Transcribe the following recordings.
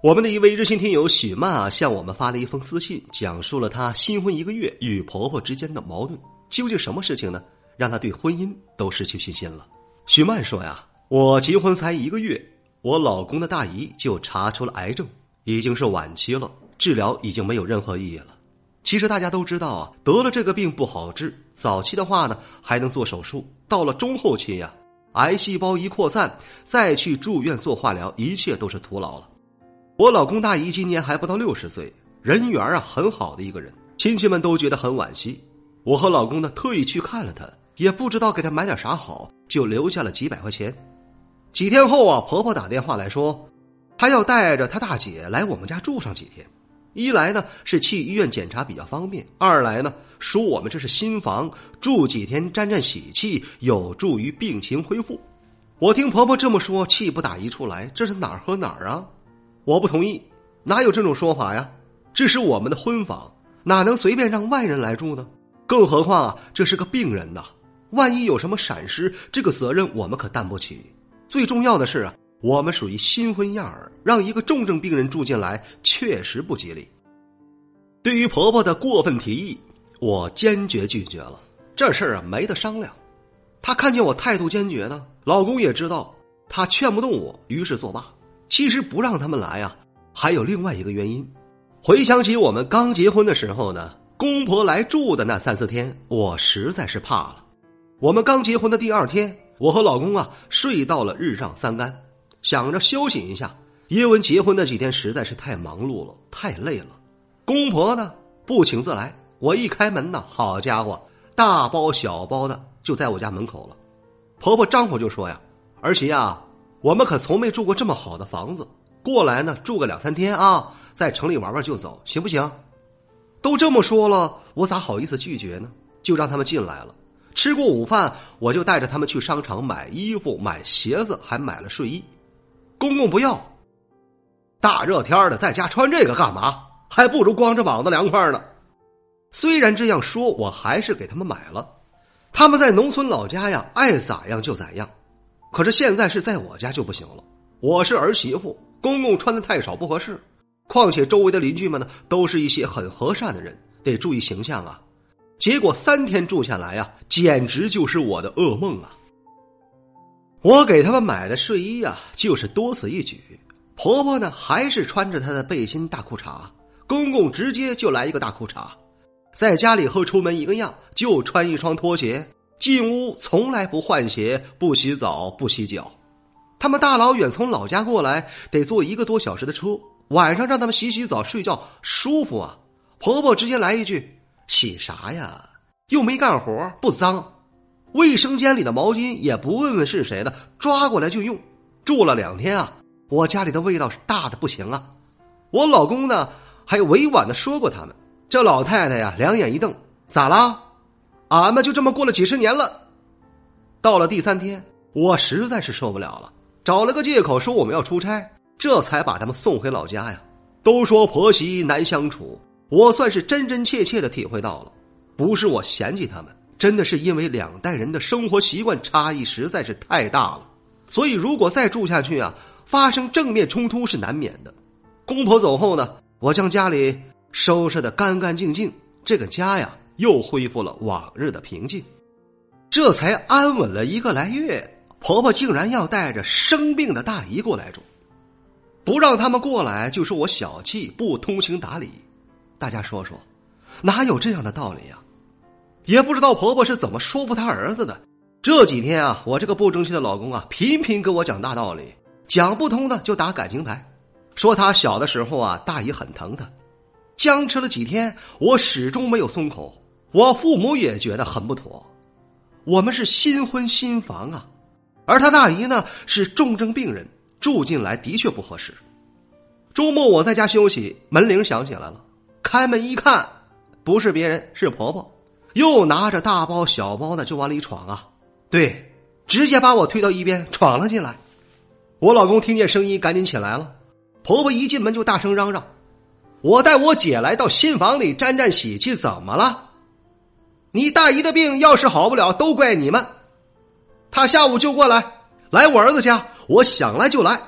我们的一位热心听友许曼啊，向我们发了一封私信，讲述了她新婚一个月与婆婆之间的矛盾。究竟什么事情呢？让她对婚姻都失去信心了。许曼说呀：“我结婚才一个月，我老公的大姨就查出了癌症，已经是晚期了，治疗已经没有任何意义了。其实大家都知道啊，得了这个病不好治，早期的话呢还能做手术，到了中后期呀，癌细胞一扩散，再去住院做化疗，一切都是徒劳了。”我老公大姨今年还不到六十岁，人缘啊很好的一个人，亲戚们都觉得很惋惜。我和老公呢特意去看了他，也不知道给他买点啥好，就留下了几百块钱。几天后啊，婆婆打电话来说，她要带着她大姐来我们家住上几天。一来呢是去医院检查比较方便，二来呢说我们这是新房，住几天沾沾喜气，有助于病情恢复。我听婆婆这么说，气不打一处来，这是哪儿和哪儿啊？我不同意，哪有这种说法呀？这是我们的婚房，哪能随便让外人来住呢？更何况，这是个病人呐，万一有什么闪失，这个责任我们可担不起。最重要的是啊，我们属于新婚燕尔，让一个重症病人住进来确实不吉利。对于婆婆的过分提议，我坚决拒绝了。这事儿啊，没得商量。她看见我态度坚决呢，老公也知道她劝不动我，于是作罢。其实不让他们来啊，还有另外一个原因。回想起我们刚结婚的时候呢，公婆来住的那三四天，我实在是怕了。我们刚结婚的第二天，我和老公啊睡到了日上三竿，想着休息一下。因为结婚那几天实在是太忙碌了，太累了。公婆呢不请自来，我一开门呢，好家伙，大包小包的就在我家门口了。婆婆张口就说呀：“儿媳呀。”我们可从没住过这么好的房子，过来呢住个两三天啊，在城里玩玩就走，行不行？都这么说了，我咋好意思拒绝呢？就让他们进来了。吃过午饭，我就带着他们去商场买衣服、买鞋子，还买了睡衣。公公不要，大热天的在家穿这个干嘛？还不如光着膀子凉快呢。虽然这样说，我还是给他们买了。他们在农村老家呀，爱咋样就咋样。可是现在是在我家就不行了，我是儿媳妇，公公穿的太少不合适。况且周围的邻居们呢，都是一些很和善的人，得注意形象啊。结果三天住下来呀，简直就是我的噩梦啊！我给他们买的睡衣呀，就是多此一举。婆婆呢，还是穿着她的背心大裤衩，公公直接就来一个大裤衩，在家里和出门一个样，就穿一双拖鞋。进屋从来不换鞋、不洗澡、不洗脚，他们大老远从老家过来，得坐一个多小时的车。晚上让他们洗洗澡、睡觉舒服啊！婆婆直接来一句：“洗啥呀？又没干活，不脏。卫生间里的毛巾也不问问是谁的，抓过来就用。”住了两天啊，我家里的味道是大的不行啊！我老公呢，还委婉的说过他们。这老太太呀，两眼一瞪：“咋啦？”俺们就这么过了几十年了，到了第三天，我实在是受不了了，找了个借口说我们要出差，这才把他们送回老家呀。都说婆媳难相处，我算是真真切切的体会到了，不是我嫌弃他们，真的是因为两代人的生活习惯差异实在是太大了，所以如果再住下去啊，发生正面冲突是难免的。公婆走后呢，我将家里收拾的干干净净，这个家呀。又恢复了往日的平静，这才安稳了一个来月。婆婆竟然要带着生病的大姨过来住，不让他们过来就说我小气不通情达理。大家说说，哪有这样的道理呀？也不知道婆婆是怎么说服她儿子的。这几天啊，我这个不争气的老公啊，频频跟我讲大道理，讲不通的就打感情牌，说他小的时候啊，大姨很疼他。僵持了几天，我始终没有松口。我父母也觉得很不妥，我们是新婚新房啊，而他大姨呢是重症病人，住进来的确不合适。周末我在家休息，门铃响起来了，开门一看，不是别人，是婆婆，又拿着大包小包的就往里闯啊！对，直接把我推到一边，闯了进来。我老公听见声音，赶紧起来了。婆婆一进门就大声嚷嚷：“我带我姐来到新房里沾沾喜气，怎么了？你大姨的病要是好不了，都怪你们。她下午就过来，来我儿子家，我想来就来，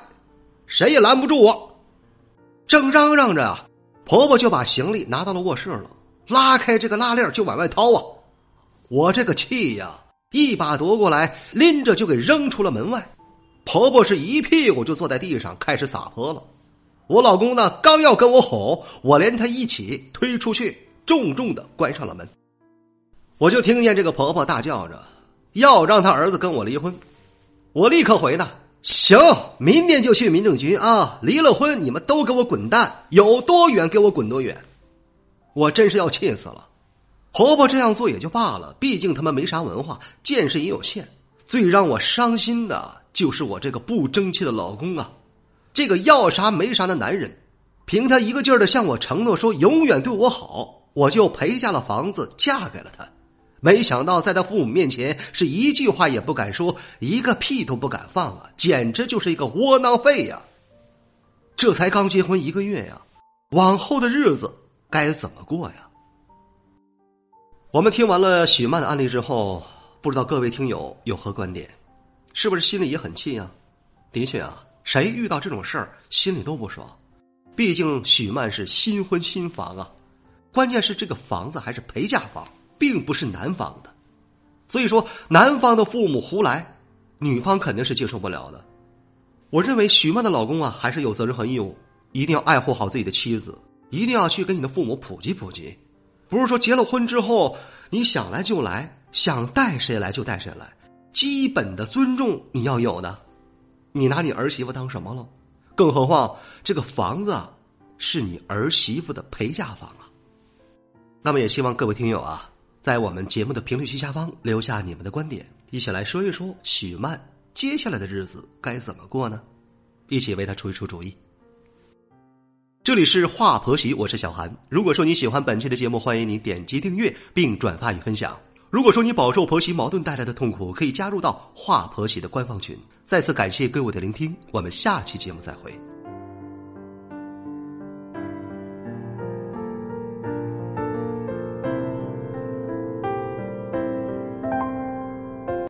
谁也拦不住我。”正嚷嚷着啊，婆婆就把行李拿到了卧室了，拉开这个拉链就往外掏啊！我这个气呀，一把夺过来，拎着就给扔出了门外。婆婆是一屁股就坐在地上开始撒泼了。我老公呢，刚要跟我吼，我连他一起推出去，重重的关上了门。我就听见这个婆婆大叫着要让她儿子跟我离婚，我立刻回呢。行，明天就去民政局啊！离了婚，你们都给我滚蛋，有多远给我滚多远！我真是要气死了。婆婆这样做也就罢了，毕竟他们没啥文化，见识也有限。最让我伤心的就是我这个不争气的老公啊！这个要啥没啥的男人，凭他一个劲儿的向我承诺说永远对我好，我就赔下了房子，嫁给了他。没想到在他父母面前是一句话也不敢说，一个屁都不敢放啊！简直就是一个窝囊废呀！这才刚结婚一个月呀，往后的日子该怎么过呀？我们听完了许曼的案例之后，不知道各位听友有何观点？是不是心里也很气呀？的确啊，谁遇到这种事儿心里都不爽。毕竟许曼是新婚新房啊，关键是这个房子还是陪嫁房。并不是男方的，所以说男方的父母胡来，女方肯定是接受不了的。我认为许曼的老公啊，还是有责任和义务，一定要爱护好自己的妻子，一定要去跟你的父母普及普及。不是说结了婚之后你想来就来，想带谁来就带谁来，基本的尊重你要有的。你拿你儿媳妇当什么了？更何况这个房子是你儿媳妇的陪嫁房啊。那么也希望各位听友啊。在我们节目的评论区下方留下你们的观点，一起来说一说许曼接下来的日子该怎么过呢？一起为他出一出主意。这里是华婆媳，我是小韩。如果说你喜欢本期的节目，欢迎你点击订阅并转发与分享。如果说你饱受婆媳矛盾带来的痛苦，可以加入到华婆媳的官方群。再次感谢各位的聆听，我们下期节目再会。